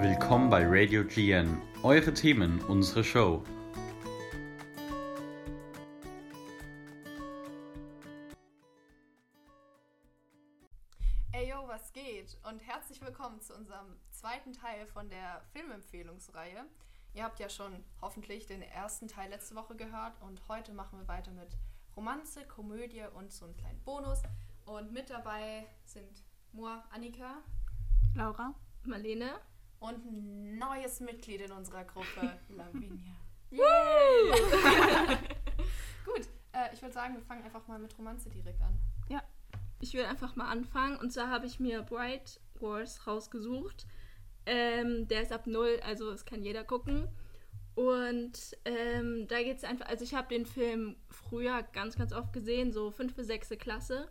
Willkommen bei Radio GN. Eure Themen, unsere Show. Ey yo, was geht? Und herzlich willkommen zu unserem zweiten Teil von der Filmempfehlungsreihe. Ihr habt ja schon hoffentlich den ersten Teil letzte Woche gehört und heute machen wir weiter mit Romanze, Komödie und so einen kleinen Bonus. Und mit dabei sind Moa, Annika Laura, Marlene. und ein neues Mitglied in unserer Gruppe, Lavinia. Gut, äh, ich würde sagen, wir fangen einfach mal mit Romanze direkt an. Ich will einfach mal anfangen. Und zwar habe ich mir Bright Wars rausgesucht. Ähm, der ist ab null, also es kann jeder gucken. Und ähm, da geht es einfach, also ich habe den Film früher ganz, ganz oft gesehen, so fünfte, sechste Klasse.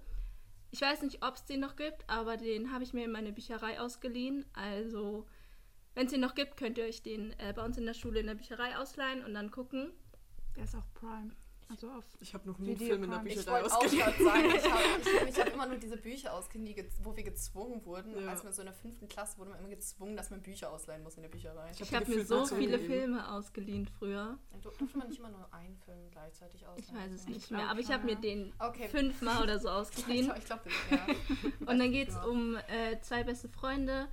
Ich weiß nicht, ob es den noch gibt, aber den habe ich mir in meine Bücherei ausgeliehen. Also, wenn es den noch gibt, könnt ihr euch den äh, bei uns in der Schule in der Bücherei ausleihen und dann gucken. der ist auf Prime. Also auf Ich habe noch nie einen Video Film in der. Ich Bücherei wollte auch ausgeliehen. sagen, ich habe ich, ich hab immer nur diese Bücher ausgeliehen, wo wir gezwungen wurden. Ja. Als wir so in der fünften Klasse wurde man immer gezwungen, dass man Bücher ausleihen muss in der Bücherei. Ich Ich hab habe mir so viele. Filme ausgeliehen früher. Durfte man nicht immer nur einen Film gleichzeitig ausleihen. Ich weiß es nicht mehr, aber ich habe mir den Okay. fünfmal oder so Ich ausgeliehen. glaube, ich glaub, das ja. Und dann geht es Genau. um äh, zwei beste Freunde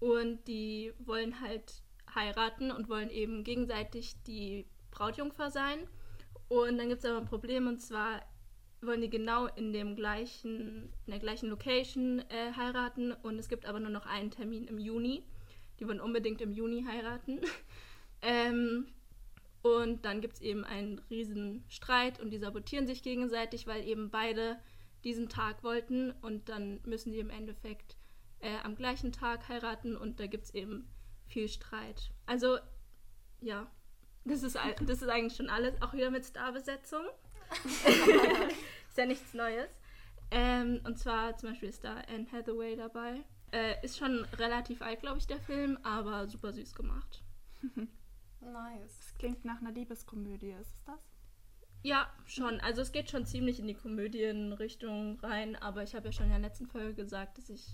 und die wollen halt heiraten und wollen eben gegenseitig die Brautjungfer sein. Und dann gibt es aber ein Problem und zwar wollen die genau in dem gleichen, in der gleichen Location äh, heiraten und es gibt aber nur noch einen Termin im Juni. Die wollen unbedingt im Juni heiraten. ähm, und dann gibt es eben einen riesen Streit und die sabotieren sich gegenseitig, weil eben beide diesen Tag wollten und dann müssen die im Endeffekt äh, am gleichen Tag heiraten und da gibt es eben viel Streit. Also, ja, das ist, all- das ist eigentlich schon alles, auch wieder mit Starbesetzung. ist ja nichts Neues. Ähm, und zwar zum Beispiel ist da Anne Hathaway dabei. Äh, ist schon relativ alt, glaube ich, der Film, aber super süß gemacht. Nice. Es klingt nach einer Liebeskomödie, ist es das? Ja, schon. Also es geht schon ziemlich in die Komödienrichtung rein, aber ich habe ja schon in der letzten Folge gesagt, dass ich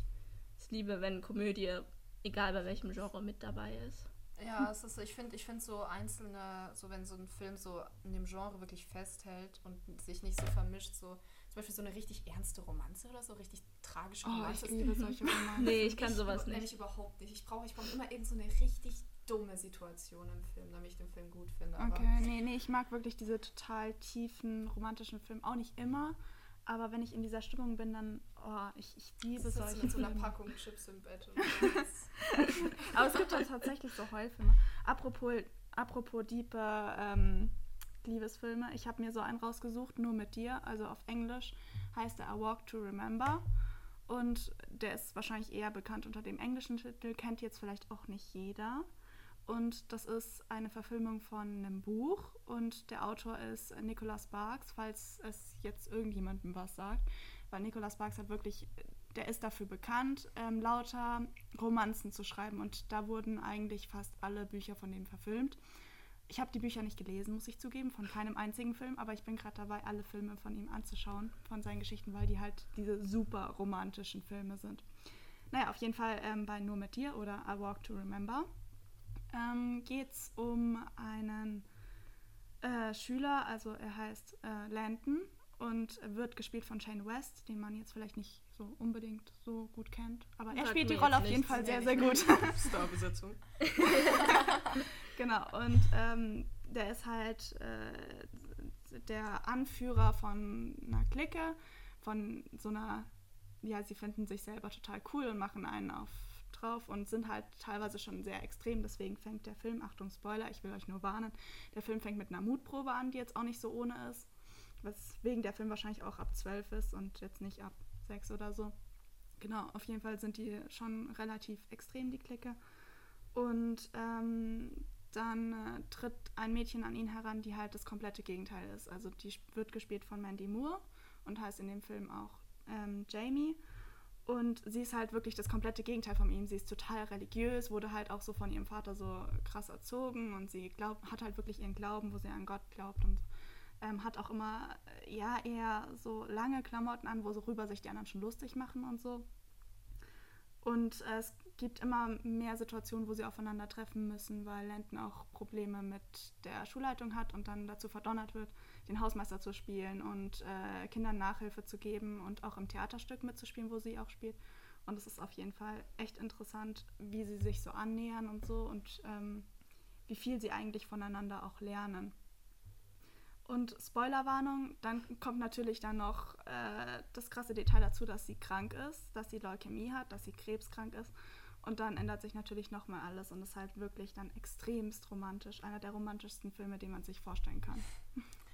es liebe, wenn Komödie, egal bei welchem Genre, mit dabei ist. Ja, es ist, ich finde ich find so einzelne, so wenn so ein Film so in dem Genre wirklich festhält und sich nicht so vermischt, so zum Beispiel so eine richtig ernste Romanze oder so, richtig tragische Oh, Romanze. ich liebe solche Romanzen. Nee, ich kann sowas Nenn nicht. ich überhaupt nicht. Ich brauche ich brauch immer irgend so eine richtig dumme Situation im Film, damit ich den Film gut finde. Okay, nee, nee, ich mag wirklich diese total tiefen romantischen Filme. Auch nicht immer, aber wenn ich in dieser Stimmung bin, dann, oh, ich, ich liebe solche mit so einer Filme. Packung Chips im Bett. Aber es gibt auch tatsächlich so Heulfilme. Apropos, apropos diepe ähm, Liebesfilme, ich habe mir so einen rausgesucht, nur mit dir, also auf Englisch heißt er A Walk to Remember. Und der ist wahrscheinlich eher bekannt unter dem englischen Titel, kennt jetzt vielleicht auch nicht jeder. Und das ist eine Verfilmung von einem Buch und der Autor ist Nicholas Sparks, falls es jetzt irgendjemandem was sagt. Weil Nicholas Sparks hat wirklich, der ist dafür bekannt, ähm, lauter Romanzen zu schreiben und da wurden eigentlich fast alle Bücher von dem verfilmt. Ich habe die Bücher nicht gelesen, muss ich zugeben, von keinem einzigen Film, aber ich bin gerade dabei, alle Filme von ihm anzuschauen, von seinen Geschichten, weil die halt diese super romantischen Filme sind. Naja, auf jeden Fall ähm, bei Nur mit dir oder I Walk to Remember ähm, geht es um einen äh, Schüler, also er heißt äh, Landon und wird gespielt von Shane West, den man jetzt vielleicht nicht so unbedingt so gut kennt. Aber er spielt die Rolle auf jeden. Fall sehr, sehr gut. Starbesetzung. Genau, und ähm, der ist halt äh, der Anführer von einer Clique, von so einer, ja, sie finden sich selber total cool und machen einen auf drauf und sind halt teilweise schon sehr extrem. Deswegen fängt der Film, Achtung Spoiler, ich will euch nur warnen, der Film fängt mit einer Mutprobe an, die jetzt auch nicht so ohne ist. Weswegen der Film wahrscheinlich auch ab 12 ist und jetzt nicht ab 6 oder so. Genau, auf jeden Fall sind die schon relativ extrem, die Clique. Und ähm, dann äh, tritt ein Mädchen an ihn heran, die halt das komplette Gegenteil ist. Also die wird gespielt von Mandy Moore und heißt in dem Film auch ähm, Jamie. Und sie ist halt wirklich das komplette Gegenteil von ihm. Sie ist total religiös, wurde halt auch so von ihrem Vater so krass erzogen und sie glaub, hat halt wirklich ihren Glauben, wo sie an Gott glaubt und Ähm, hat auch immer, äh, ja, eher so lange Klamotten an, worüber sich die anderen schon lustig machen und so. Und äh, es gibt immer mehr Situationen, wo sie aufeinandertreffen müssen, weil Landon auch Probleme mit der Schulleitung hat und dann dazu verdonnert wird, den Hausmeister zu spielen und äh, Kindern Nachhilfe zu geben und auch im Theaterstück mitzuspielen, wo sie auch spielt. Und es ist auf jeden Fall echt interessant, wie sie sich so annähern und so und ähm, wie viel sie eigentlich voneinander auch lernen. Und Spoilerwarnung, dann kommt natürlich dann noch äh, das krasse Detail dazu, dass sie krank ist, dass sie Leukämie hat, dass sie krebskrank ist. Und dann ändert sich natürlich nochmal alles und ist halt wirklich dann extremst romantisch. Einer der romantischsten Filme, den man sich vorstellen kann.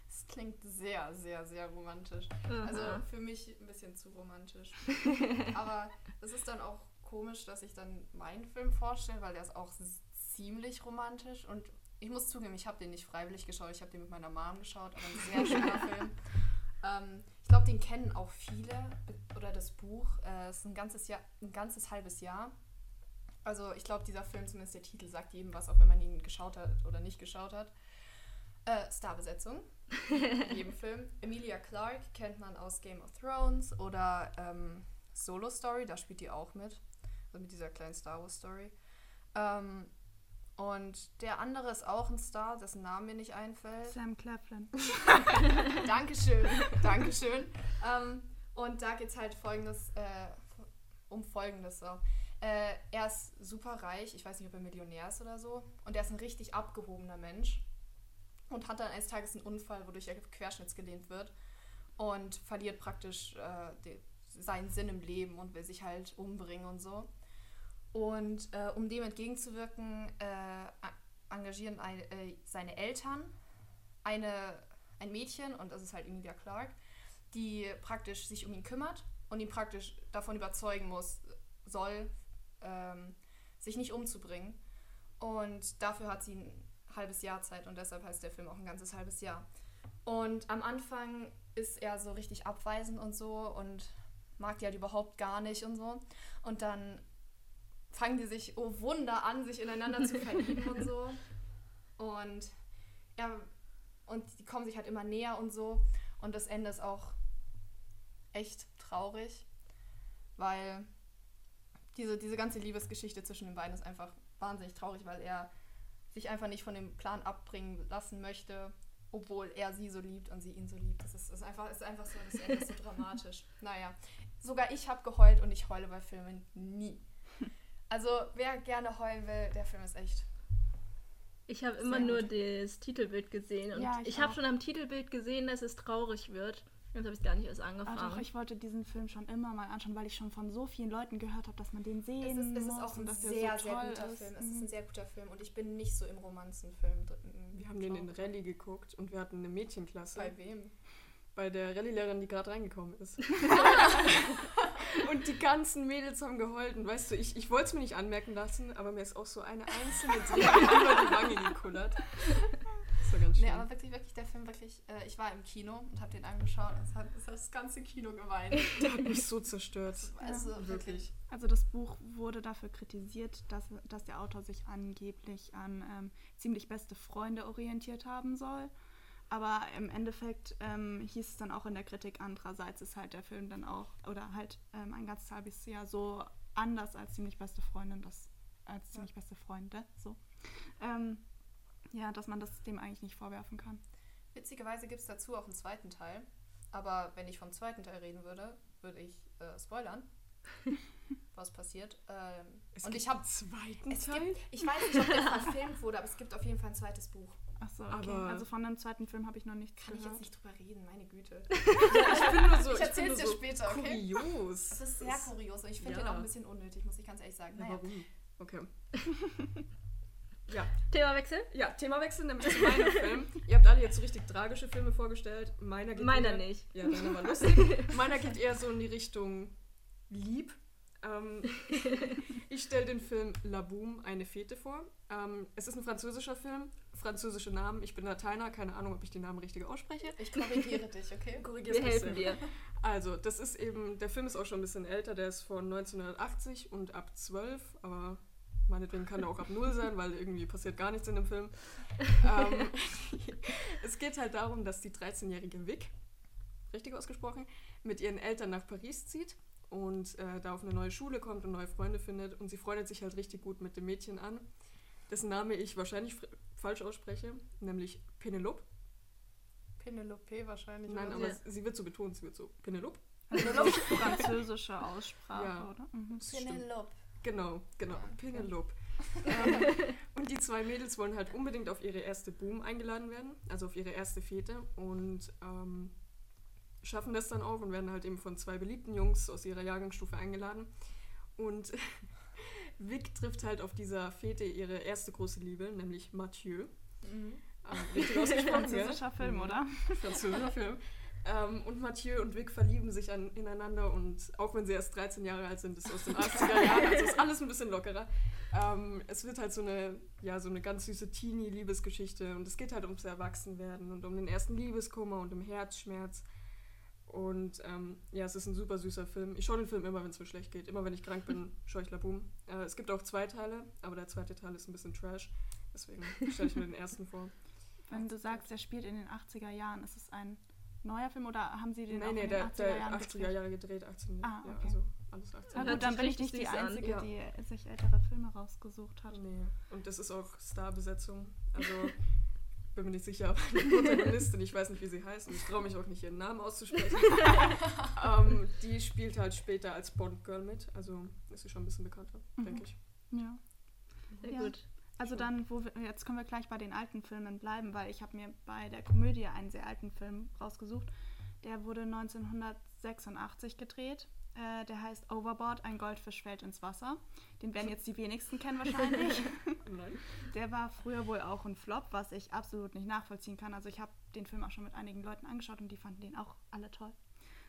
Es klingt sehr, sehr, sehr romantisch. Aha. Also für mich ein bisschen zu romantisch. Aber es ist dann auch komisch, dass ich dann meinen Film vorstelle, weil der ist auch ziemlich romantisch. Und ich muss zugeben, ich habe den nicht freiwillig geschaut, ich habe den mit meiner Mom geschaut, aber ein sehr schöner Film. Ähm, ich glaube, den kennen auch viele. Oder das Buch. Äh, es ist ein ganzes, Jahr, ein ganzes halbes Jahr. Also ich glaube, dieser Film, zumindest der Titel, sagt jedem was, auch wenn man ihn geschaut hat oder nicht geschaut hat. Äh, Starbesetzung in jedem Film. Emilia Clarke kennt man aus Game of Thrones oder ähm, Solo Story, da spielt die auch mit. Also mit dieser kleinen Star Wars Story. Ähm, und der andere ist auch ein Star, dessen Name mir nicht einfällt. Sam Claflin. Dankeschön, Dankeschön. Ähm, und da geht es halt folgendes, äh, um folgendes so. Äh, er ist super reich, ich weiß nicht, ob er Millionär ist oder so. Und er ist ein richtig abgehobener Mensch. Und hat dann eines Tages einen Unfall, wodurch er querschnittsgelähmt wird. Und verliert praktisch äh, de, seinen Sinn im Leben und will sich halt umbringen und so. Und äh, um dem entgegenzuwirken, äh, engagieren ein, äh, seine Eltern eine, ein Mädchen, und das ist halt Emilia Clarke, die praktisch sich um ihn kümmert und ihn praktisch davon überzeugen muss, soll, ähm, sich nicht umzubringen. Und dafür hat sie ein halbes Jahr Zeit und deshalb heißt der Film auch ein ganzes halbes Jahr. Und am Anfang ist er so richtig abweisend und so und mag die halt überhaupt gar nicht und so. Und dann fangen die sich, oh Wunder, an, sich ineinander zu verlieben und so. Und er und die kommen sich halt immer näher und so. Und das Ende ist auch echt traurig, weil diese, diese ganze Liebesgeschichte zwischen den beiden ist einfach wahnsinnig traurig, weil er sich einfach nicht von dem Plan abbringen lassen möchte, obwohl er sie so liebt und sie ihn so liebt. Das ist, ist, einfach, ist einfach so, das Ende ist so dramatisch. Naja, sogar ich habe geheult und ich heule bei Filmen nie. Also wer gerne heulen will, der Film ist echt Ich habe immer nur gut. das Titelbild gesehen und Ja, ich, ich habe schon am Titelbild gesehen, dass es traurig wird. Jetzt habe ich gar nicht erst Ah, angefangen. doch, ich wollte diesen Film schon immer mal anschauen, weil ich schon von so vielen Leuten gehört habe, dass man den sehen Es ist, es ist muss auch und ein sehr, so sehr guter ist. Film. Es ist Mhm. ein sehr guter Film und ich bin nicht so im Romanzenfilm drin. Wir haben den in Rallye geguckt und wir hatten eine Mädchenklasse Bei wem? bei der Rallye-Lehrerin, die gerade reingekommen ist. und die ganzen Mädels haben geheult. Und weißt du, ich, ich wollte es mir nicht anmerken lassen, aber mir ist auch so eine einzelne Träne über die Wange gekullert. Das war ganz schön. Nee, aber wirklich, wirklich, der Film wirklich, äh, ich war im Kino und habe den angeschaut und es hat, es hat das ganze Kino geweint. der hat mich so zerstört. Also wirklich. Wirklich. Also das Buch wurde dafür kritisiert, dass, dass der Autor sich angeblich an ähm, ziemlich beste Freunde orientiert haben soll. Aber im Endeffekt ähm, hieß es dann auch in der Kritik, andererseits ist halt der Film dann auch, oder halt ähm, ein ganzes halbes Jahr so anders als ziemlich beste Freundin, das, als ziemlich beste Freunde, so. Ähm, ja, dass man das dem eigentlich nicht vorwerfen kann. Witzigerweise gibt es dazu auch einen zweiten Teil. Aber wenn ich vom zweiten Teil reden würde, würde ich äh, spoilern, was passiert. Ähm, und ich habe zweiten Teil. gibt, ich weiß nicht, ob der verfilmt wurde, aber es gibt auf jeden Fall ein zweites Buch. Achso, okay. Aber- also von dem zweiten Film habe ich noch nichts Kann ich gehört. jetzt nicht drüber reden, meine Güte. ich bin nur so, Ich erzähl's dir so später, okay? Kurios. Das ist sehr kurios und ich finde Ja. den auch ein bisschen unnötig, muss ich ganz ehrlich sagen. Ja, Naja. warum? Okay. ja, Themawechsel? ja, Themawechsel, nämlich zu meinem Film. Ihr habt alle jetzt so richtig tragische Filme vorgestellt. Meiner geht Meiner eher, nicht. Ja, deiner war lustig. Meiner geht eher so in die Richtung lieb. Ähm, ich stelle den Film La Boum, eine Fete vor. Ähm, es ist ein französischer Film, französische Namen. Ich bin Lateiner, keine Ahnung, ob ich die Namen richtig ausspreche. Ich korrigiere dich, okay? Korrigier's Wir helfen dir. Also, das ist eben, der Film ist auch schon ein bisschen älter, der ist von 1980 und ab 12, aber Meinetwegen kann er auch ab Null sein, weil irgendwie passiert gar nichts in dem Film. ähm, es geht halt darum, dass die 13-jährige Vic, richtig ausgesprochen, mit ihren Eltern nach Paris zieht und äh, da auf eine neue Schule kommt und neue Freunde findet. Und sie freundet sich halt richtig gut mit dem Mädchen an, dessen Name ich wahrscheinlich falsch ausspreche, nämlich Penelope. Penelope wahrscheinlich. Nein, aber so. sie wird so betont, sie wird so Penelope. Französische Aussprache, Ja. oder? Mhm. Penelope. Genau, genau, Ja. Penelope. ähm, und die zwei Mädels wollen halt unbedingt auf ihre erste Boom eingeladen werden, also auf ihre erste Fete und ähm, schaffen das dann auch und werden halt eben von zwei beliebten Jungs aus ihrer Jahrgangsstufe eingeladen. Und Vic trifft halt auf dieser Fete ihre erste große Liebe, nämlich Mathieu. Mhm. Ähm? Französischer Film, Mhm. oder? französischer Film. Ähm, und Mathieu und Vic verlieben sich an, ineinander und auch wenn sie erst 13 Jahre alt sind, ist aus den 80er Jahren, also ist alles ein bisschen lockerer. Ähm, es wird halt so eine, ja, so eine ganz süße Teenie-Liebesgeschichte und es geht halt ums Erwachsenwerden und um den ersten Liebeskummer und um Herzschmerz. Und ähm, ja, es ist ein super süßer Film. Ich schaue den Film immer, wenn es mir schlecht geht. Immer wenn ich krank bin, schaue ich Laboom. Äh, es gibt auch zwei Teile, aber der zweite Teil ist ein bisschen Trash. Deswegen stelle ich mir den ersten vor. Wenn du sagst, der spielt in den 80er Jahren, ist es ein neuer Film oder haben sie den Nee, auch nee, in der, den 80er der Jahren 80er gedreht? Jahre gedreht, 18, Ah, ja, okay. also alles 18. Na gut, dann bin ich nicht die an, Einzige, ja. die sich ältere Filme rausgesucht hat. Nee, und das ist auch Starbesetzung. Also bin mir nicht sicher, aber die Protagonistin, ich weiß nicht, wie sie heißt und ich traue mich auch nicht, ihren Namen auszusprechen. ähm, die spielt halt später als Bond-Girl mit, also ist sie schon ein bisschen bekannter, Mhm. denke ich. Ja. Sehr Ja. gut. Also dann, wo wir, jetzt können wir gleich bei den alten Filmen bleiben, weil ich habe mir bei der Komödie einen sehr alten Film rausgesucht. Der wurde 1986 gedreht. Äh, der heißt Overboard, ein Goldfisch fällt ins Wasser. Den werden jetzt die wenigsten kennen wahrscheinlich. Nein. Der war früher wohl auch ein Flop, was ich absolut nicht nachvollziehen kann. Also ich habe den Film auch schon mit einigen Leuten angeschaut und die fanden den auch alle toll.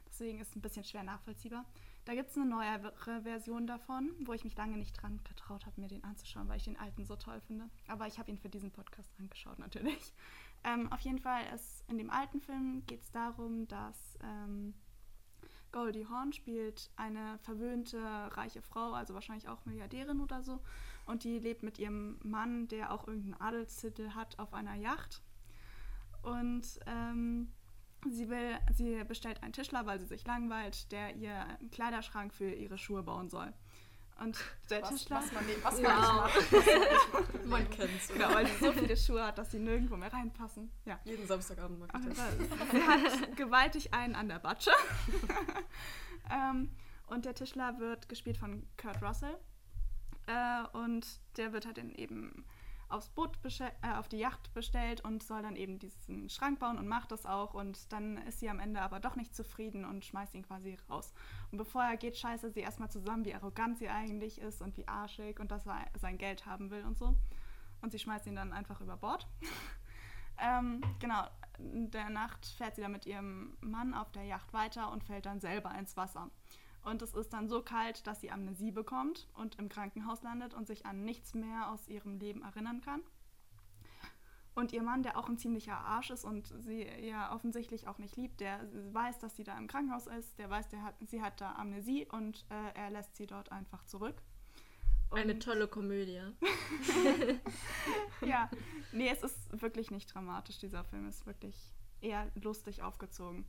Deswegen ist es ein bisschen schwer nachvollziehbar. Da gibt es eine neuere Version davon, wo ich mich lange nicht dran getraut habe, mir den anzuschauen, weil ich den alten so toll finde. Aber ich habe ihn für diesen Podcast angeschaut natürlich. Ähm, auf jeden Fall, ist, in dem alten Film geht es darum, dass ähm, Goldie Hawn spielt eine verwöhnte, reiche Frau, also wahrscheinlich auch Milliardärin oder so. Und die lebt mit ihrem Mann, der auch irgendeinen Adelstitel hat, auf einer Yacht. Und ähm, sie will, sie bestellt einen Tischler, weil sie sich langweilt, der ihr einen Kleiderschrank für ihre Schuhe bauen soll. Und der Was, Tischler, was man nicht, was man nicht macht. Man kennt's. genau, weil sie so viele Schuhe hat, dass sie nirgendwo mehr reinpassen. Ja. Jeden Samstagabend mag ich das. da- Sie hat gewaltig einen an der Batsche. ähm, und der Tischler wird gespielt von Kurt Russell. Äh, und der wird halt dann eben aufs Boot äh, auf die Yacht bestellt und soll dann eben diesen Schrank bauen und macht das auch. Und dann ist sie am Ende aber doch nicht zufrieden und schmeißt ihn quasi raus. Und bevor er geht, scheißt er sie erstmal zusammen, wie arrogant sie eigentlich ist und wie arschig und dass er sein Geld haben will und so. Und sie schmeißt ihn dann einfach über Bord. Ähm, genau, in der Nacht fährt sie dann mit ihrem Mann auf der Yacht weiter und fällt dann selber ins Wasser. Und es ist dann so kalt, dass sie Amnesie bekommt und im Krankenhaus landet und sich an nichts mehr aus ihrem Leben erinnern kann. Und ihr Mann, der auch ein ziemlicher Arsch ist und sie ja offensichtlich auch nicht liebt, der weiß, dass sie da im Krankenhaus ist, der weiß, der hat, sie hat da Amnesie und äh, er lässt sie dort einfach zurück. Eine Und- tolle Komödie. ja, nee, es ist wirklich nicht dramatisch. Dieser Film ist wirklich eher lustig aufgezogen.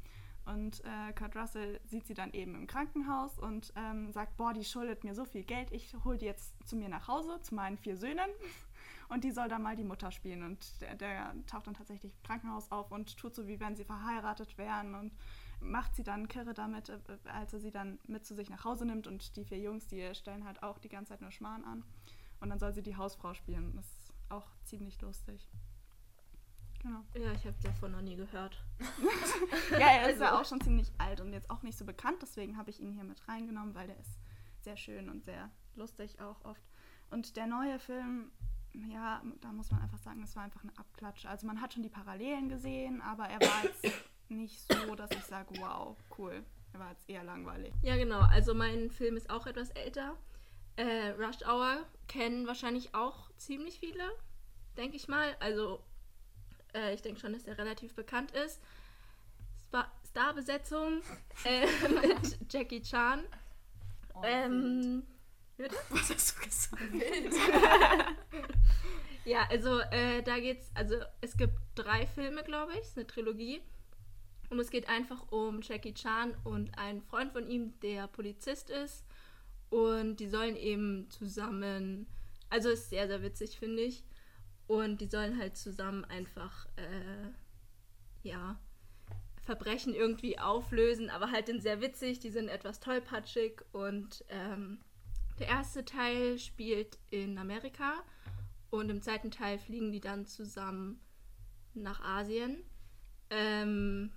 Und äh, Kurt Russell sieht sie dann eben im Krankenhaus und ähm, sagt, boah, die schuldet mir so viel Geld, ich hole die jetzt zu mir nach Hause, zu meinen vier Söhnen. Und die soll dann mal die Mutter spielen. Und der, der taucht dann tatsächlich im Krankenhaus auf und tut so, wie wenn sie verheiratet wären und macht sie dann kirre damit, äh, als er sie dann mit zu sich nach Hause nimmt. Und die vier Jungs, die stellen halt auch die ganze Zeit nur Schmarrn an. Und dann soll sie die Hausfrau spielen. Das ist auch ziemlich lustig. Genau. Ja, ich habe davon noch nie gehört. Ja, er ist ja auch schon ziemlich alt und jetzt auch nicht so bekannt. Deswegen habe ich ihn hier mit reingenommen, weil der ist sehr schön und sehr lustig auch oft. Und der neue Film, ja, da muss man einfach sagen, es war einfach eine Abklatsche. Also man hat schon die Parallelen gesehen, aber er war jetzt nicht so, dass ich sage, wow, cool. Er war jetzt eher langweilig. Ja, genau. Also mein Film ist auch etwas älter. Äh, Rush Hour kennen wahrscheinlich auch ziemlich viele, denke ich mal. Also äh, ich denke schon, dass der relativ bekannt ist. Spa- Starbesetzung äh, mit Jackie Chan. Oh, Ähm, Bitte? Was hast du gesagt? Wild. Ja, also äh, da geht's, also es gibt drei Filme, glaube ich, es ist eine Trilogie. Und es geht einfach um Jackie Chan und einen Freund von ihm, der Polizist ist. Und die sollen eben zusammen, also ist sehr, sehr witzig, finde ich. Und die sollen halt zusammen einfach, äh, ja, Verbrechen irgendwie auflösen, aber halt in sehr witzig. Die sind etwas tollpatschig und ähm, der erste Teil spielt in Amerika und im zweiten Teil fliegen die dann zusammen nach Asien. Ähm,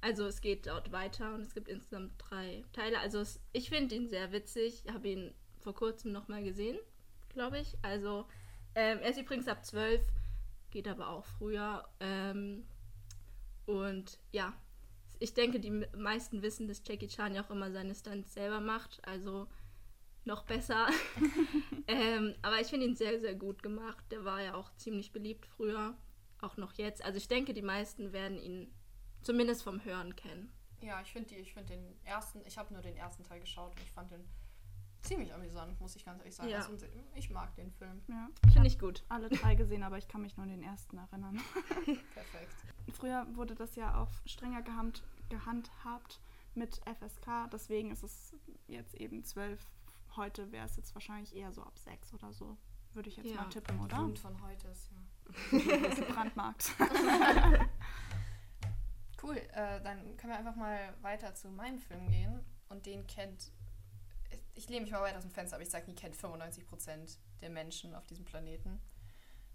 also es geht dort weiter und es gibt insgesamt drei Teile. Also es, ich finde ihn sehr witzig. Ich habe ihn vor kurzem nochmal gesehen, glaube ich. Also ähm, er ist übrigens ab 12, geht aber auch früher. Ähm, und ja, ich denke, die me- meisten wissen, dass Jackie Chan ja auch immer seine Stunts selber macht. Also noch besser. ähm, aber ich finde ihn sehr, sehr gut gemacht. Der war ja auch ziemlich beliebt früher, auch noch jetzt. Also ich denke, die meisten werden ihn zumindest vom Hören kennen. Ja, ich finde find den ersten, ich habe nur den ersten Teil geschaut und ich fand den ziemlich amüsant, muss ich ganz ehrlich sagen. Ja. Also, ich mag den Film. Ja. Finde ich gut. alle drei gesehen, aber ich kann mich nur an den ersten erinnern. Perfekt. Früher wurde das ja auch strenger gehand, gehandhabt mit FSK, deswegen ist es jetzt eben zwölf. Heute wäre es jetzt wahrscheinlich eher so ab sechs oder so. Würde ich jetzt Ja. mal tippen, oder? Jugend von heute ist ja. Gebrandmarkt. Cool, äh, dann können wir einfach mal weiter zu meinem Film gehen. Und den kennt, ich lehne mich mal weit aus dem Fenster, aber ich sage, die kennt 95% der Menschen auf diesem Planeten.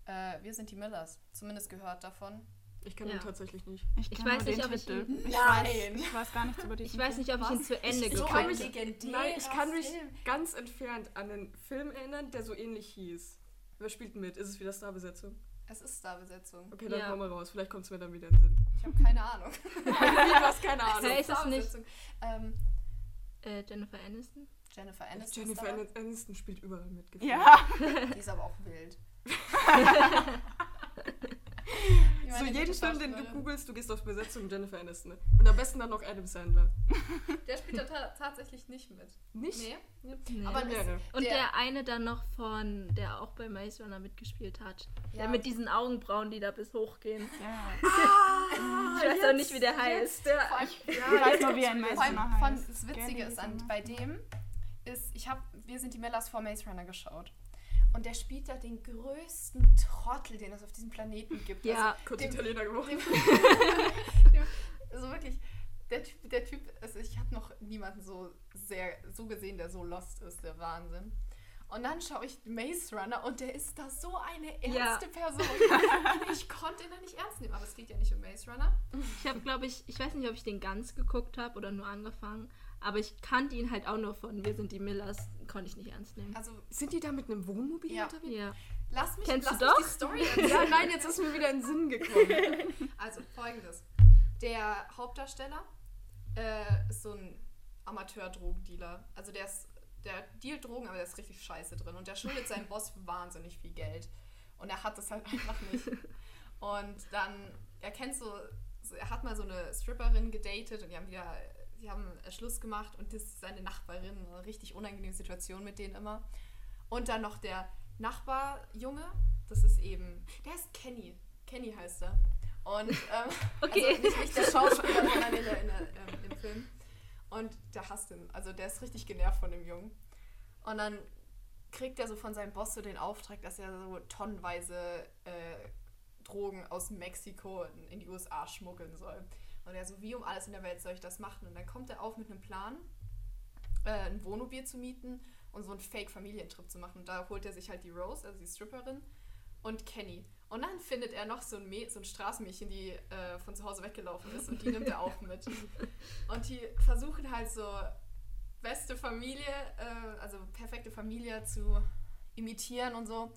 Äh, wir sind die Millers. Zumindest gehört davon. Ich kann Ja. ihn tatsächlich nicht. Ich kenn weiß nicht, ob ich ihn- ich Nein. Weiß, ich weiß gar nichts über diesen Ich weiß nicht, ob ich ihn zu Ende Ich- so geguckt habe. Nein, ich kann mich ganz entfernt an einen Film erinnern, der so ähnlich hieß. Wer spielt mit? Ist es wieder Starbesetzung? Es ist Starbesetzung. Okay, dann Ja. hau mal raus. Vielleicht kommt es mir dann wieder in den Sinn. Ich habe keine Ahnung. du hast keine Ahnung. Hey, ist es nicht- Starbesetzung. Ähm, Äh, Jennifer Aniston? Jennifer Aniston. Jennifer. Aniston Aniston spielt überall mit. gefühlt. Ja, Die ist aber auch wild. So jeden Film, den du googelst, du gehst auf Besetzung Jennifer Aniston. Und am besten dann noch Adam Sandler. Der spielt da ta tatsächlich nicht mit. Nicht? Nee. Nee. Aber Wäre. Und der, der- eine dann noch von, der auch bei Maze Runner mitgespielt hat. Ja. Der mit diesen Augenbrauen, die da bis hochgehen. ja. Ich weiß auch nicht, wie der heißt. Der, allem- ich, ja, weiß nur, wie er in Maze Runner von, heißt. das Witzige ist an, bei dem, ist, ich hab, wir sind die Millers vor Maze Runner geschaut. Und der spielt da den größten Trottel, den es auf diesem Planeten gibt. Ja, Kurz Dem- Italiener geworden. also wirklich, der Typ, der typ also ich habe noch niemanden so sehr, so gesehen, der so lost ist, der Wahnsinn. Und dann schaue ich Maze Runner und der ist da so eine Ja. ernste Person. Und ich konnte ihn da nicht ernst nehmen. Aber es geht ja nicht um Maze Runner. Ich habe, glaube ich, ich weiß nicht, ob ich den ganz geguckt habe oder nur angefangen, aber ich kannte ihn halt auch nur von Wir sind die Millers, konnte ich nicht ernst nehmen. Also Sind die da mit einem Wohnmobil Ja. unterwegs? Ja. lass mich, Kennst lass du mich doch? die Story erzählen. Ja, nein, jetzt ist mir wieder in den Sinn gekommen. Also folgendes. Der Hauptdarsteller äh, ist so ein Amateur-Drogendealer. Also der ist, der dealt Drogen, aber der ist richtig scheiße drin. Und der schuldet seinem Boss wahnsinnig viel Geld. Und er hat das halt einfach nicht. Und dann, er kennt so er hat mal so eine Stripperin gedatet und die haben wieder, die haben äh, Schluss gemacht und das ist seine Nachbarin, eine richtig unangenehme Situation mit denen immer. Und dann noch der Nachbarjunge, das ist eben, der ist Kenny. Kenny heißt er. Und ähm, Okay. also nicht, nicht der Schauspieler, sondern in der, in der, ähm, im Film. Und der hasst ihn. Also der ist richtig genervt von dem Jungen. Und dann kriegt er so von seinem Boss so den Auftrag, dass er so tonnenweise äh, Drogen aus Mexiko in die USA schmuggeln soll. Und er so, wie um alles in der Welt soll ich das machen? Und dann kommt er auf mit einem Plan, äh, ein Wohnmobil zu mieten und so einen Fake-Familientrip zu machen. Und da holt er sich halt die Rose, also die Stripperin, und Kenny. Und dann findet er noch so ein, Mä- so ein Straßenmädchen, die äh, von zu Hause weggelaufen ist und die nimmt er auch mit. Und die versuchen halt so beste Familie, äh, also perfekte Familie zu imitieren und so.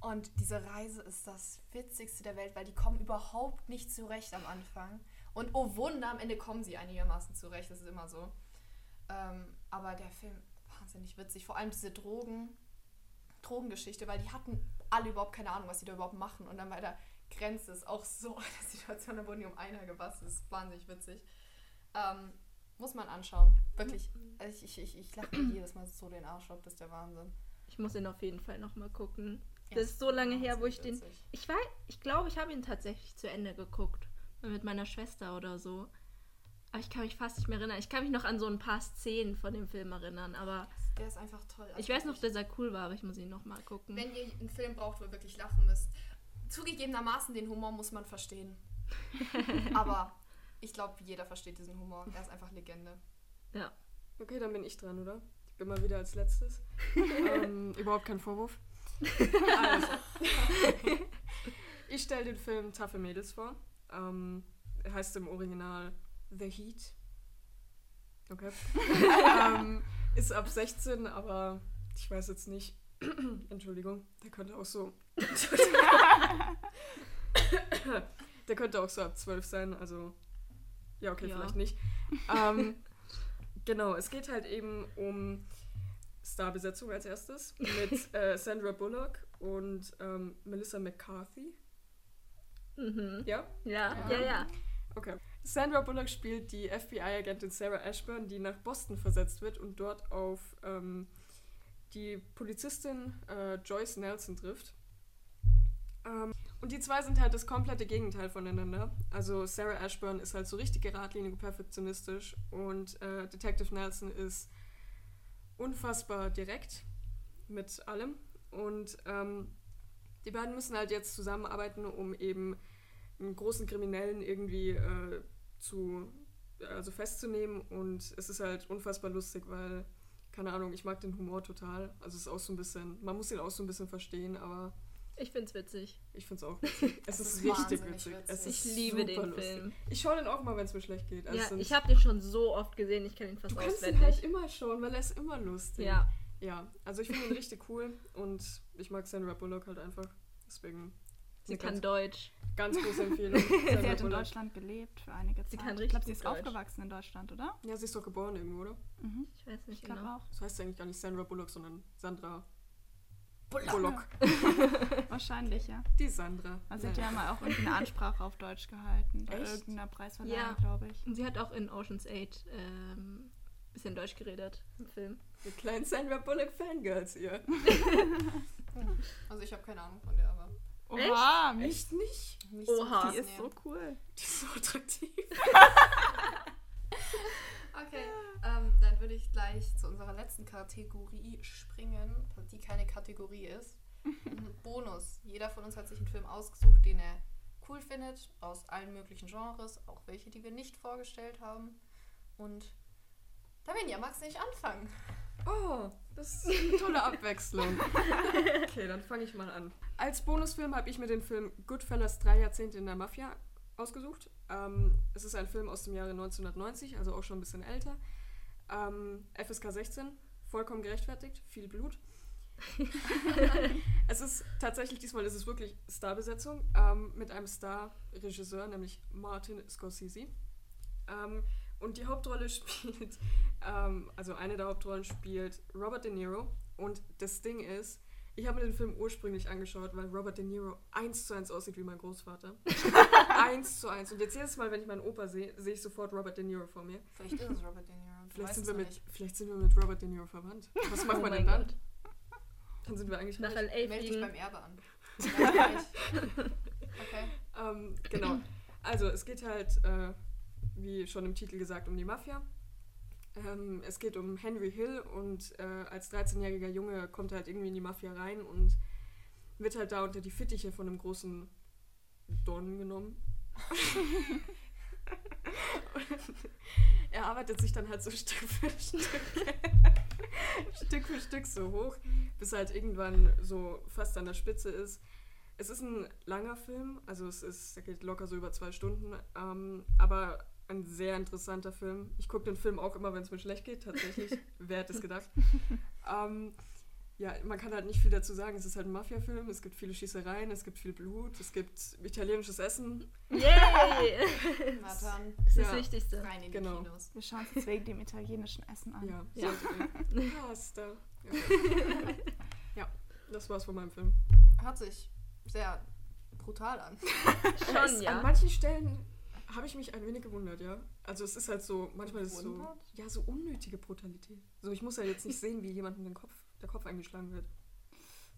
Und diese Reise ist das Witzigste der Welt, weil die kommen überhaupt nicht zurecht am Anfang. Und oh Wunder, am Ende kommen sie einigermaßen zurecht, das ist immer so. Ähm, aber der Film, wahnsinnig witzig. Vor allem diese Drogen, Drogengeschichte, weil die hatten alle überhaupt keine Ahnung, was sie da überhaupt machen. Und dann bei der Grenze ist auch so eine Situation, da wurden die um einer gebastelt. Das ist wahnsinnig witzig. Ähm, Muss man anschauen. Wirklich. Also ich, ich, ich lache mir jedes Mal so den Arsch ab, das ist der Wahnsinn. Ich muss ihn auf jeden Fall nochmal gucken. Ja, Das ist so lange her, wo ich den. Ich weiß, ich glaube, ich habe ihn tatsächlich zu Ende geguckt. Mit meiner Schwester oder so. Aber ich kann mich fast nicht mehr erinnern. Ich kann mich noch an so ein paar Szenen von dem Film erinnern, aber Der ist einfach toll. Also ich weiß noch, wirklich. dass er cool war, aber ich muss ihn nochmal gucken. Wenn ihr einen Film braucht, wo ihr wirklich lachen müsst. Zugegebenermaßen, den Humor muss man verstehen. Aber ich glaube, jeder versteht diesen Humor. Er ist einfach Legende. Ja. Okay, dann bin ich dran, oder? Ich bin mal wieder als letztes. ähm, überhaupt kein Vorwurf. Also. ich stelle den Film Taffe Mädels vor. Ähm, heißt im Original The Heat. Okay. ähm, ist ab 16, aber ich weiß jetzt nicht. Entschuldigung, der könnte auch so. der könnte auch so ab 12 sein, also. Ja, okay, Ja. vielleicht nicht. Ähm, genau, es geht halt eben um Starbesetzung als erstes mit äh, Sandra Bullock und ähm, Melissa McCarthy. Mhm. Ja? Ja, Ja. ja, ja. Okay. Sandra Bullock spielt die FBI-Agentin Sarah Ashburn, die nach Boston versetzt wird und dort auf ähm, die Polizistin äh, Joyce Nelson trifft. Ähm, und die zwei sind halt das komplette Gegenteil voneinander. Also Sarah Ashburn ist halt so richtig geradlinig und perfektionistisch und äh, Detective Nelson ist unfassbar direkt mit allem. Und ähm, die beiden müssen halt jetzt zusammenarbeiten, um eben einen großen Kriminellen irgendwie äh, zu also festzunehmen und es ist halt unfassbar lustig, weil keine Ahnung, ich mag den Humor total. Also es ist auch so ein bisschen, man muss ihn auch so ein bisschen verstehen, aber Ich find's witzig. ich finde es auch witzig. Es Es ist, ist richtig witzig. witzig. Es Ich liebe super den lustig. Film. Ich schaue den auch mal, wenn es mir schlecht geht. Also Ja, ich habe den schon so oft gesehen, ich kenne ihn fast du kannst ihn auswendig. halt immer schauen, weil er ist immer lustig. ja, Ja, also ich finde ihn richtig cool und ich mag Sandra Bullock halt einfach. Deswegen sie kann ganz, Deutsch. ganz große Empfehlung. Sie hat in. Deutschland gelebt für einige Zeit. Sie kann ich glaube, richtig sie ist Deutsch. aufgewachsen in Deutschland, oder? Ja, sie ist doch geboren irgendwo, oder? Mhm. Ich weiß Ich nicht glaube genau. auch. Das heißt ja eigentlich gar nicht Sandra Bullock, sondern Sandra Bullock. Bullock. Wahrscheinlich, ja. Die Sandra. Also sie hat ja mal auch irgendeine Ansprache auf Deutsch gehalten. Bei Echt? irgendeiner Preisverleihung, Ja. glaube ich. Und sie hat auch in Ocean's 8 ähm, bisschen Deutsch geredet im Film. Die kleinen Sandra Bullock Fangirls hier. Also ich habe keine Ahnung von der, aber Oha, mich. Echt nicht? nicht Oha. Die ist so cool. Die ist so attraktiv. Okay, ähm, dann würde ich gleich zu unserer letzten Kategorie springen, die keine Kategorie ist. Ein Bonus. Jeder von uns hat sich einen Film ausgesucht, den er cool findet, aus allen möglichen Genres, auch welche, die wir nicht vorgestellt haben. Und will ja Max nicht anfangen. Oh, das ist eine tolle Abwechslung. Okay, dann fange ich mal an. Als Bonusfilm habe ich mir den Film Goodfellas drei Jahrzehnte in der Mafia ausgesucht. Ähm, es ist ein Film aus dem Jahre 1990, also auch schon ein bisschen älter. Ähm, FSK 16, vollkommen gerechtfertigt, viel Blut. es ist tatsächlich, diesmal ist es wirklich Starbesetzung ähm, mit einem Star-Regisseur, nämlich Martin Scorsese. Und die Hauptrolle spielt, ähm, also eine der Hauptrollen spielt Robert De Niro. Und das Ding ist, ich habe mir den Film ursprünglich angeschaut, weil Robert De Niro eins zu eins aussieht wie mein Großvater. eins zu eins. Und jetzt jedes Mal, wenn ich meinen Opa sehe, sehe ich sofort Robert De Niro vor mir. Vielleicht ist es Robert De Niro. Vielleicht sind, wir mit, nicht. vielleicht sind wir mit Robert De Niro verwandt. Was macht Oh man denn dann? Gott. Dann sind wir eigentlich Nach reich. LA Meld dich beim Erbe an. Okay. Ähm, genau. Also es geht halt, äh, wie schon im Titel gesagt, um die Mafia. Ähm, es geht um Henry Hill und äh, als 13-jähriger Junge kommt er halt irgendwie in die Mafia rein und wird halt da unter die Fittiche von einem großen Don genommen. er arbeitet sich dann halt so Stück für Stück, Stück für Stück so hoch, bis er halt irgendwann so fast an der Spitze ist. Es ist ein langer Film, also es ist, der geht locker so über zwei Stunden, ähm, aber ein sehr interessanter Film. Ich gucke den Film auch immer, wenn es mir schlecht geht, tatsächlich. Wer hätte es gedacht? ähm, ja, man kann halt nicht viel dazu sagen. Es ist halt ein Mafia-Film, es gibt viele Schießereien, es gibt viel Blut, es gibt italienisches Essen. Yay! Na dann, Das ist Ja. das Wichtigste. rein in die Genau. Kinos. Wir schauen uns jetzt wegen dem italienischen Essen an. Ja, Ja. Pasta. Ja. ja, das war's von meinem Film. Hört sich sehr brutal an. Schon, ist ja. An manchen Stellen habe ich mich ein wenig gewundert, ja. Also es ist halt so, manchmal ist es so, ja, so unnötige Brutalität. So, ich muss ja jetzt nicht sehen, wie jemandem den Kopf, der Kopf eingeschlagen wird.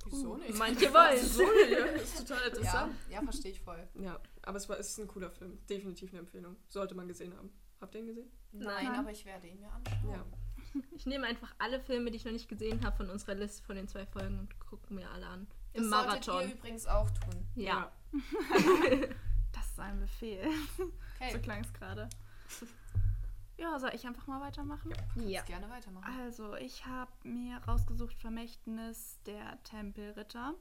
Wieso nicht? Manche wollen. So, ja, das ist total ja, interessant. ja, verstehe ich voll. Ja. aber es war, es ist ein cooler Film. Definitiv eine Empfehlung. Sollte man gesehen haben. Habt ihr ihn gesehen? Nein, Nein. aber ich werde ihn mir anschauen. Ja. Ich nehme einfach alle Filme, die ich noch nicht gesehen habe, von unserer Liste von den zwei Folgen und gucke mir alle an. Im das solltet Marathon. ihr übrigens auch tun. Ja. Das ist ein Befehl. Okay, So klang es gerade. Ja, soll ich einfach mal weitermachen? Ja. jetzt gerne weitermachen. Also, ich habe mir rausgesucht Vermächtnis der Tempelritter.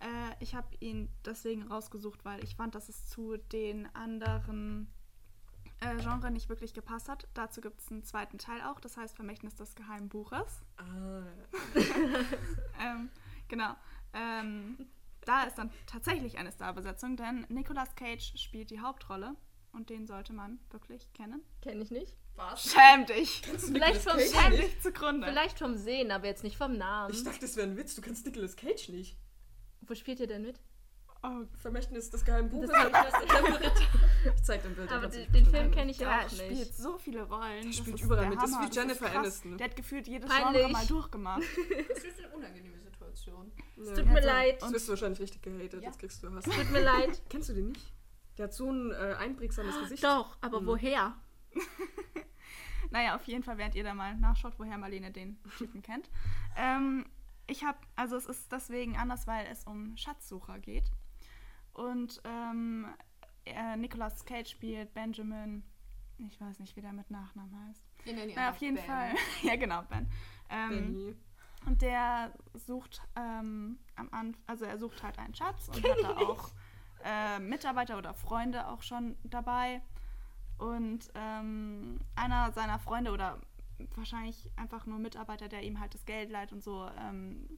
Äh, ich habe ihn deswegen rausgesucht, weil ich fand, dass es zu den anderen äh, Genres nicht wirklich gepasst hat. Dazu gibt es einen zweiten Teil auch, das heißt Vermächtnis des Geheimen Buches. Ah, Ähm, genau. Ähm, da ist dann tatsächlich eine Starbesetzung, denn Nicolas Cage spielt die Hauptrolle und den sollte man wirklich kennen. Kenne ich nicht. Was? Schäm dich! Vielleicht vom, Schäm dich zugrunde! vielleicht vom Sehen, aber jetzt nicht vom Namen. Ich dachte, das wäre ein Witz. Du kennst Nicolas Cage nicht. Wo spielt ihr denn mit? Oh, Vermächtnis des geheimen Buches. ich zeig dir ein Bild. Aber den, den Film ein- kenne ich der auch spielt nicht. so viele Rollen. Das spielt überall mit. Das ist wie Jennifer. Aniston. Der hat gefühlt jedes Peinlich. Genre mal durchgemacht. Das ist eine unangenehme Situation. Es Ja. tut mir leid. Jetzt wirst du wahrscheinlich richtig gehatet. Ja. Jetzt kriegst du Hass. Tut mir leid. Kennst du den nicht? Der hat so ein äh, einprägsames Gesicht. Doch, aber Mhm. woher? Naja, auf jeden Fall, während ihr da mal nachschaut, woher Marlene den Typen kennt. Ähm, ich habe, also es ist deswegen anders, weil es um Schatzsucher geht. Und ähm, äh, Nicolas Cage spielt Benjamin, ich weiß nicht, wie der mit Nachnamen heißt. Wir nennen ihn Na, auf jeden Ben. Fall. ja, genau, Ben. Ähm, Benny. Und der sucht ähm, am Anfang, also er sucht halt einen Schatz und hat da auch äh, Mitarbeiter oder Freunde auch schon dabei. Und ähm, einer seiner Freunde oder wahrscheinlich einfach nur Mitarbeiter, der ihm halt das Geld leiht und so, ähm,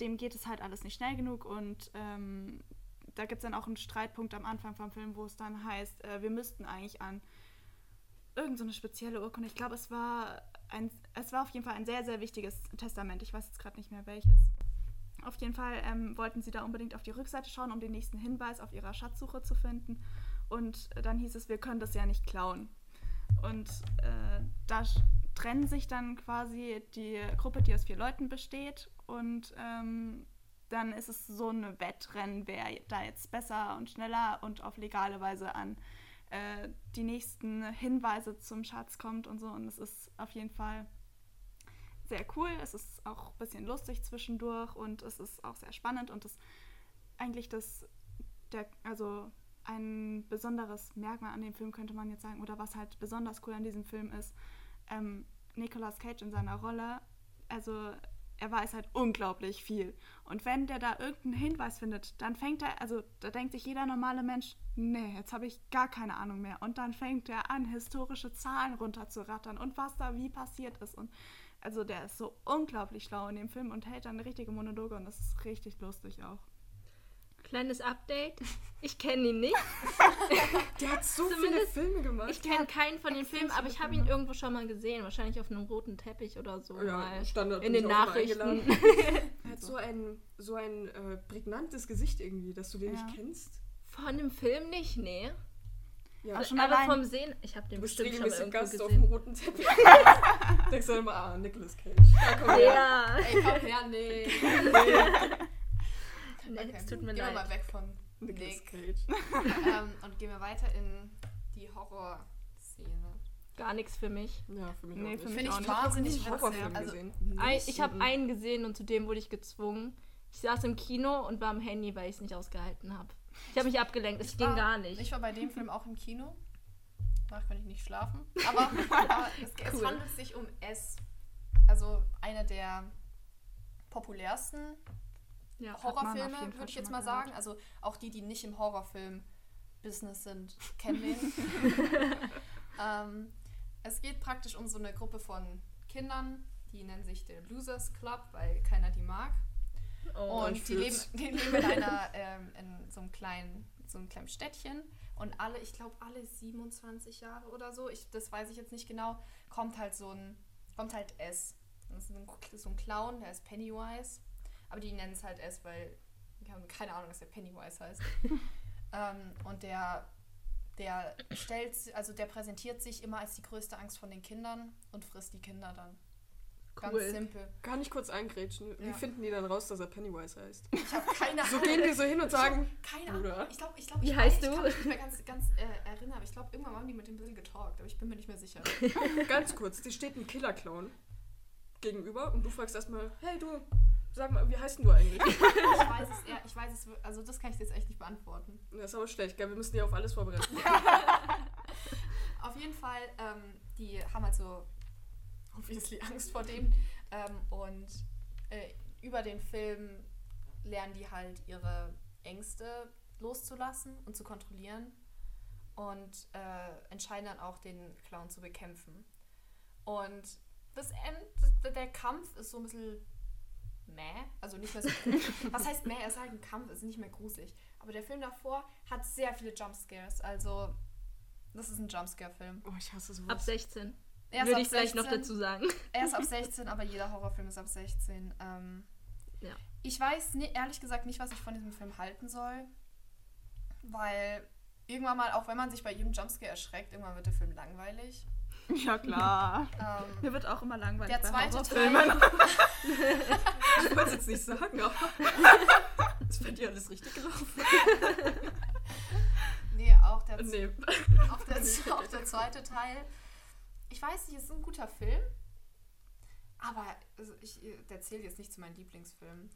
dem geht es halt alles nicht schnell genug und ähm, da gibt es dann auch einen Streitpunkt am Anfang vom Film, wo es dann heißt, äh, wir müssten eigentlich an irgendeine so spezielle Urkunde. Ich glaube, es war ein, es war auf jeden Fall ein sehr, sehr wichtiges Testament. Ich weiß jetzt gerade nicht mehr welches. Auf jeden Fall ähm, wollten sie da unbedingt auf die Rückseite schauen, um den nächsten Hinweis auf ihrer Schatzsuche zu finden. Und dann hieß es, wir können das ja nicht klauen. Und äh, da trennen sich dann quasi die Gruppe, die aus vier Leuten besteht. Und ähm, dann ist es so ein Wettrennen, wer da jetzt besser und schneller und auf legale Weise an äh, die nächsten Hinweise zum Schatz kommt und so. Und es ist auf jeden Fall sehr cool. Es ist auch ein bisschen lustig zwischendurch und es ist auch sehr spannend und es eigentlich das, der, also ein besonderes Merkmal an dem Film könnte man jetzt sagen, oder was halt besonders cool an diesem Film ist, ähm, Nicolas Cage in seiner Rolle, also er weiß halt unglaublich viel. Und wenn der da irgendeinen Hinweis findet, dann fängt er, also da denkt sich jeder normale Mensch, nee, jetzt habe ich gar keine Ahnung mehr. Und dann fängt er an, historische Zahlen runterzurattern und was da wie passiert ist. Und also der ist so unglaublich schlau in dem Film und hält dann richtige Monologe und das ist richtig lustig auch. Kleines Update. Ich kenne ihn nicht. Der hat so viele Filme gemacht. Ich kenne keinen von den Filmen, aber ich habe ihn irgendwo schon mal gesehen. Wahrscheinlich auf einem roten Teppich oder so. ja, mal. Standard. In den Nachrichten. Er hat so ein, so ein äh, prägnantes Gesicht irgendwie, dass du den Ja. nicht kennst. Von dem Film nicht, nee. Ja, Ach, schon aber allein- vom Sehen, ich habe den du bist bestimmt schon mal irgendwo Gast auf dem gesehen. roten Teppich. Denkst du immer, ah, Nicolas Cage. Ja, komm her. Ja. Ey, komm her, nee. Nee, Okay, es tut mir gehen wir mal leid. weg von Nicolas Nick. Cage. ähm, und gehen wir weiter in die Horrorszene. Gar nichts für mich. Ja, für mich Nee, auch nicht. für mich Finde auch ich wahnsinnig witzig. Horrorfilm Also, gesehen. Ein, Nicht? ich habe einen gesehen und zu dem wurde ich gezwungen. Ich saß im Kino und war am Handy, weil ich es nicht ausgehalten habe. Ich habe mich abgelenkt, es Ich ging war- gar nicht. Ich war bei dem Film auch im Kino. Danach konnte ich nicht schlafen. Aber, aber es, es Cool. handelt sich um S. Also einer der populärsten ja. Horrorfilme, würde ich jetzt mal gehört. sagen. Also auch die, die nicht im Horrorfilm-Business sind, kennen den. ähm, es geht praktisch um so eine Gruppe von Kindern, die nennen sich den Losers Club, weil keiner die mag. Oh, Und die leben, die leben in, einer, ähm, in so einem kleinen, so einem kleinen Städtchen. Und alle, ich glaube, alle 27 Jahre oder so, ich, das weiß ich jetzt nicht genau, kommt halt so ein, kommt halt S. Und Das ist so ein, so ein Clown, der ist Pennywise. Aber die nennen es halt S, weil die haben keine Ahnung, was der Pennywise heißt. ähm, und der, der stellt, also der präsentiert sich immer als die größte Angst von den Kindern und frisst die Kinder dann. Ganz Cool. simpel. Kann ich kurz eingrätschen? Wie Ja. finden die dann raus, dass er Pennywise heißt? Ich habe keine So Ahnung. gehen die so hin und sagen, Keine Ahnung. Bruder. Ich glaube, ich glaube, Wie ich, heißt ich du? kann mich nicht mehr ganz, ganz äh, erinnern, aber ich glaube, irgendwann haben die mit dem bisschen getalkt, aber ich bin mir nicht mehr sicher. ganz kurz, dir steht ein Killer-Clown gegenüber und du fragst erstmal, hey du, sag mal, wie heißt denn du eigentlich? ich weiß es, ja, ich weiß es, also das kann ich dir jetzt echt nicht beantworten. Das ist aber schlecht, gell? Wir müssen die auf alles vorbereiten. Auf jeden Fall, ähm, die haben halt so obviously Angst vor dem ähm, und äh, über den Film lernen die halt ihre Ängste loszulassen und zu kontrollieren und äh, entscheiden dann auch den Clown zu bekämpfen. Und das End, der Kampf ist so ein bisschen meh, also nicht mehr so Was heißt meh? Er ist halt ein Kampf, ist nicht mehr gruselig. Aber der Film davor hat sehr viele Jumpscares, also das ist ein Jumpscare-Film. Oh, ich hasse sowas. Ab 16. Er Würde ab ich vielleicht noch 16. dazu sagen. Er ist ab 16, aber jeder Horrorfilm ist ab 16. Ähm, Ja. Ich weiß ni- ehrlich gesagt nicht, was ich von diesem Film halten soll. Weil irgendwann mal, auch wenn man sich bei jedem Jumpscare erschreckt, irgendwann wird der Film langweilig. Ja, klar. Ähm, Mir wird auch immer langweilig. der zweite. Teil. Ich wollte es jetzt nicht sagen, aber ist bei dir alles richtig gelaufen? Nee, auch der, Nee. auch, der, auch der zweite Teil. Ich weiß nicht, es ist ein guter Film. Aber also ich der zählt jetzt nicht zu meinen Lieblingsfilmen.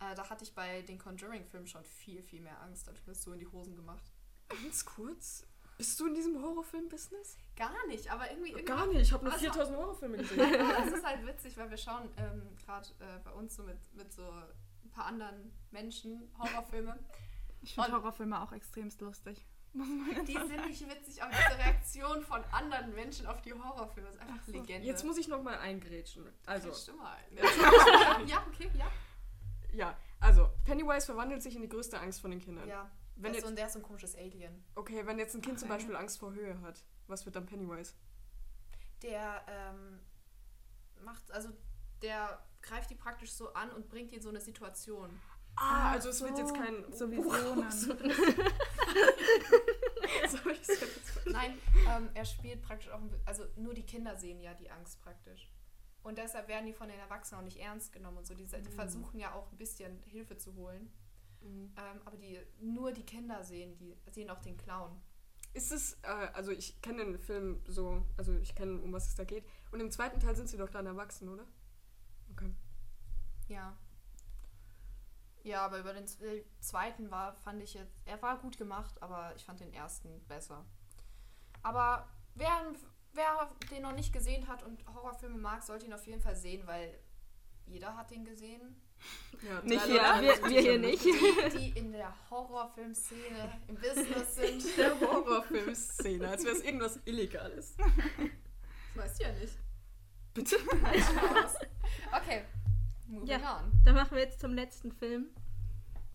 Äh, da hatte ich bei den Conjuring-Filmen schon viel, viel mehr Angst. Da habe ich mir das so in die Hosen gemacht. Ganz kurz, bist du in diesem Horrorfilm-Business? Gar nicht, aber irgendwie. irgendwie Gar nicht, ich habe nur Also- 4000 Horrorfilme gesehen. Ja, es ist halt witzig, weil wir schauen ähm, gerade äh, bei uns so mit, mit so ein paar anderen Menschen Horrorfilme. Ich finde Horrorfilme auch extremst lustig. Die sind nicht witzig, aber diese Reaktion von anderen Menschen auf die Horrorfilme ist einfach Legende. Jetzt muss ich noch mal eingrätschen. Also, Stimme ein. ja, okay, ja. ja, also Pennywise verwandelt sich in die größte Angst von den Kindern. ja. Wenn der, ist jetzt, so, ein- der ist so ein komisches Alien. okay, wenn jetzt ein Kind zum Okay. Beispiel Angst vor Höhe hat, was wird dann Pennywise? Der ähm, macht, also der greift die praktisch so an und bringt die in so eine Situation. Ah, also es wird jetzt kein So jetzt- Nein, ähm, er spielt praktisch auch, also nur die Kinder sehen ja die Angst praktisch. Und deshalb werden die von den Erwachsenen auch nicht ernst genommen und so. Die, die versuchen ja auch ein bisschen Hilfe zu holen. Mhm. Ähm, aber die, nur die Kinder sehen, die sehen auch den Clown. Ist es, äh, also ich kenne den Film so, also ich kenne, um was es da geht. Und im zweiten Teil sind sie doch dann erwachsen, oder? Okay. Ja. Ja, aber über den äh, zweiten war, fand ich jetzt, er war gut gemacht, aber ich fand den ersten besser. Aber wer, wer den noch nicht gesehen hat und Horrorfilme mag, sollte ihn auf jeden Fall sehen, weil jeder hat den gesehen. Ja, Nicht hier, wir- wir hier nicht. Die, die in der Horrorfilmszene im Business sind. Der Horrorfilmszene, als wäre es irgendwas Illegales. Das weißt du ja nicht. Bitte? Okay, moving Ja. on. Dann machen wir jetzt zum letzten Film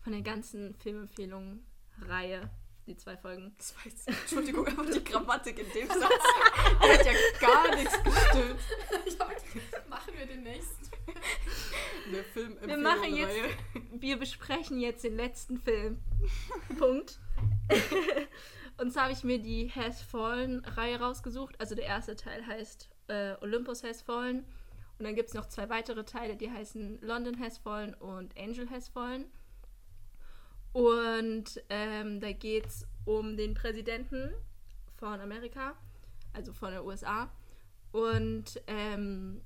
von der ganzen Filmempfehlungen-Reihe. Die zwei Folgen. Das war jetzt, Entschuldigung, aber die Grammatik in dem Satz hat ja gar nichts gestimmt. Ich hab, machen wir den nächsten. Der Film Wir machen jetzt- Wir besprechen jetzt den letzten Film. Punkt. Und zwar habe ich mir die Has Fallen-Reihe rausgesucht. Also der erste Teil heißt äh, Olympus Has Fallen. Und dann gibt es noch zwei weitere Teile, die heißen London Has Fallen und Angel Has Fallen. Und ähm, da geht es um den Präsidenten von Amerika, also von der USA. Und ähm,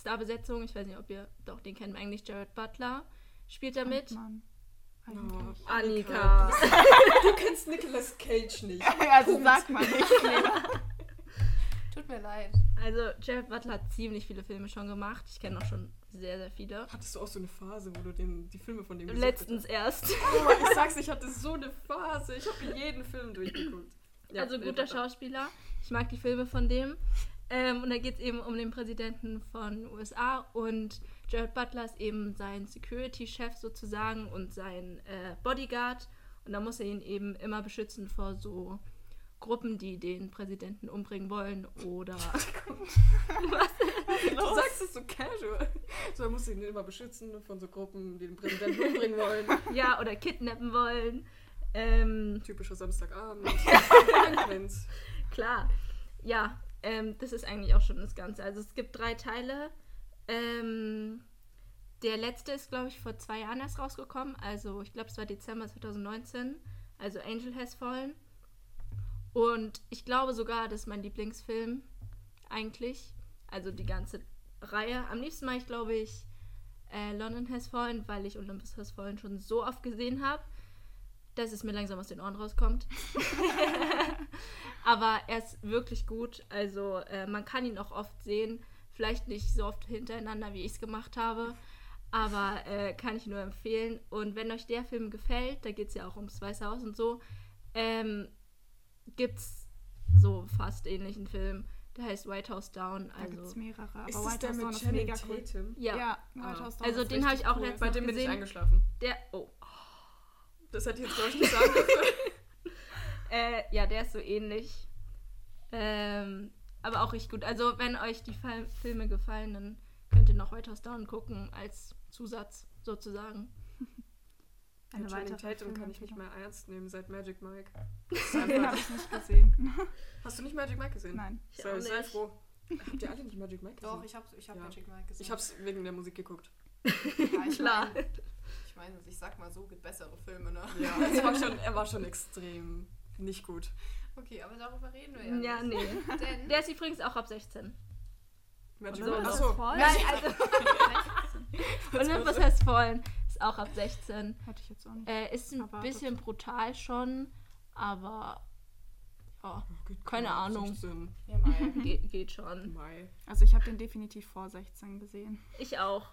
Starbesetzung, ich weiß nicht, ob ihr, doch, den kennen wir eigentlich, Jared Butler spielt da mit. Mann. Oh, Eigentlich. Annika. Du, kennst Nicolas Cage nicht. Also sag mal nicht. Tut mir leid. Also Jared Butler hat ziemlich viele Filme schon gemacht. Ich kenne auch schon sehr, sehr viele. Hattest du auch so eine Phase, wo du den, die Filme von dem gesucht Letztens erst. Oh, ich sag's, ich hatte so eine Phase. Ich habe jeden Film durchgeguckt. Ja, also guter. Schauspieler. Ich mag die Filme von dem. Ähm, und da geht es eben um den Präsidenten von USA und Jared Butler ist eben sein Security-Chef sozusagen und sein äh, Bodyguard. Und da muss er ihn eben immer beschützen vor so Gruppen, die den Präsidenten umbringen wollen oder Du sagst es so casual. So, muss ihn immer beschützen von so Gruppen, die den Präsidenten umbringen wollen. ja oder kidnappen wollen. Ähm, Typischer Samstagabend. Klar. Ja, ähm, das ist eigentlich auch schon das Ganze. Also es gibt drei Teile. Ähm, der letzte ist, glaube ich, vor zwei Jahren erst rausgekommen. Also ich glaube, es war Dezember 2019. Also Angel Has Fallen. Und ich glaube sogar, das ist mein Lieblingsfilm eigentlich. Also die ganze Reihe. Am liebsten mache ich, glaube ich, äh, London Has Fallen, weil ich Olympus Has Fallen schon so oft gesehen habe, dass es mir langsam aus den Ohren rauskommt. Aber er ist wirklich gut. Also äh, man kann ihn auch oft sehen. Vielleicht nicht so oft hintereinander, wie ich es gemacht habe. Aber äh, kann ich nur empfehlen. Und wenn euch der Film gefällt, da geht es ja auch ums Weiße Haus und so, ähm, gibt es so fast ähnlichen Film. Der heißt White House Down. Da gibt es Also, mehrere. Aber Ist White der House Down mit ist Channing mega cool. Tatum? ja. Ja, Ah. White House Down Also ist den habe ich auch cool. letztens Bei dem bin ich gesehen. eingeschlafen. Der, oh, Das hätte ich jetzt, glaube ich, nicht sagen dürfen. Äh, ja, der ist so ähnlich. Ähm, aber auch richtig gut. Also, wenn euch die Fil- Filme gefallen, dann könnt ihr noch White House Down gucken als Zusatz sozusagen. Eine Channing Tatum kann ich nicht mehr ernst nehmen seit Magic Mike. Den habe ich nicht gesehen. Hast du nicht Magic Mike gesehen? Nein. Ich Sei, auch sei froh. Habt ihr alle nicht Magic Mike gesehen? Doch, ich habe ich hab Ja. Magic Mike gesehen. Ich hab's wegen der Musik geguckt. ja, ich Klar. Mein, ich meine, ich sag mal so, gibt bessere Filme, ne? Ja, es war schon, er war schon extrem nicht gut. Okay, aber darüber reden wir ja, Ja, nicht. nee. Denn Der ist übrigens auch ab 16. Magic? Mike. Ist Achso. voll? Nein, also. Olympus Has Fallen ist auch ab 16. Hätte ich jetzt auch nicht. Äh, ist ein Erwartet. bisschen brutal schon, aber ja, Geht Keine klar, Ahnung. 16 ja, mal. geht, schon. Mai. Also ich habe den definitiv vor 16 gesehen. Ich auch.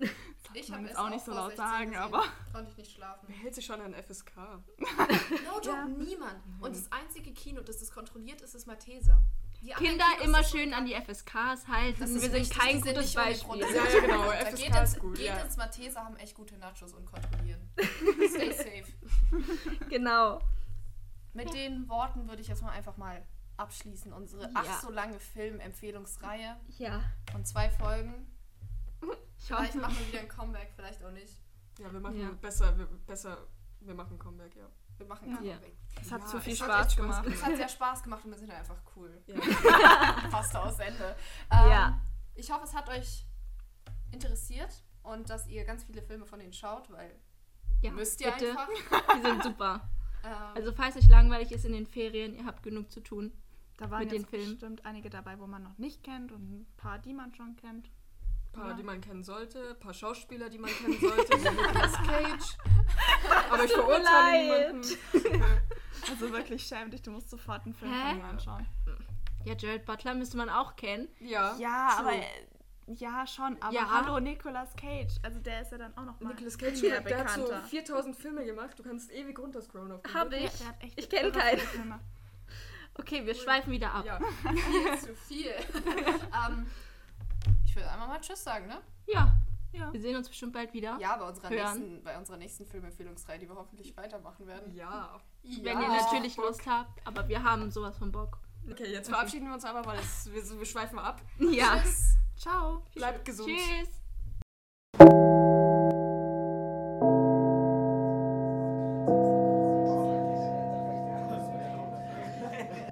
Ich man habe jetzt es auch nicht so laut 16 sagen, gesehen. aber- Konnte ich nicht schlafen. Wer hält sich schon an FSK? No joke, Ja. niemand. Und das einzige Kino, das das kontrolliert, ist das Malteser. Die Kinder immer schön an die FSKs halten. Das Wir ist sind kein sind gutes Beispiel. Ja, ja, genau, FSK geht ins, ist gut, Geht ja. ins Malteser, haben echt gute Nachos und kontrollieren. Stay safe. Genau. Mit den Worten würde ich jetzt mal einfach mal abschließen. Unsere Ja. ach so lange Filmempfehlungsreihe Ja. von zwei Folgen. Ich Vielleicht hoffe. machen wir wieder ein Comeback, vielleicht auch nicht. Ja, wir machen Ja. besser, wir, besser, wir machen Comeback, ja. Wir machen ein Ja. Comeback. Es hat Ja, zu viel Spaß gemacht. gemacht. Es hat sehr Spaß gemacht und wir sind einfach cool. ja. Fast aus Ende. Ähm, Ja. Ich hoffe, es hat euch interessiert und dass ihr ganz viele Filme von denen schaut, weil Ja, müsst ihr bitte. einfach. Die sind super. Ähm, Also falls euch langweilig ist in den Ferien, ihr habt genug zu tun. Da waren Mit den jetzt Filmen. bestimmt einige dabei, wo man noch nicht kennt und ein paar, die man schon kennt. Ein paar, Ja. die man kennen sollte, ein paar Schauspieler, die man kennen sollte, Nicolas Cage. Aber ich verurteile leid. niemanden. Also wirklich schäm dich, du musst sofort einen Film Hä? von mir anschauen. Ja, Jared Butler müsste man auch kennen. Ja, Ja, true. aber ja schon, aber Ja. hallo Nicolas Cage, also der ist ja dann auch noch mal Nicolas Cage, mehr der hat so bekannter. 4000 Filme gemacht. Du kannst ewig runterscrollen auf Hab Google. ich. Der hat echt Ich kenn irre keinen. Filme. Okay, wir schweifen wieder ab. Ja, viel zu viel. ähm, ich würde einmal mal Tschüss sagen, ne? Ja. Ja. Wir sehen uns bestimmt bald wieder. Ja, bei unserer, Hören. nächsten, bei unserer nächsten Filmempfehlungsreihe, die wir hoffentlich weitermachen werden. ja. Wenn Ja. ihr natürlich Lust habt, aber wir haben sowas von Bock. Okay, jetzt verabschieden wir uns aber, weil es, wir, wir schweifen ab. Ja. Tschüss. Ciao. Bleibt gesund. Tschüss.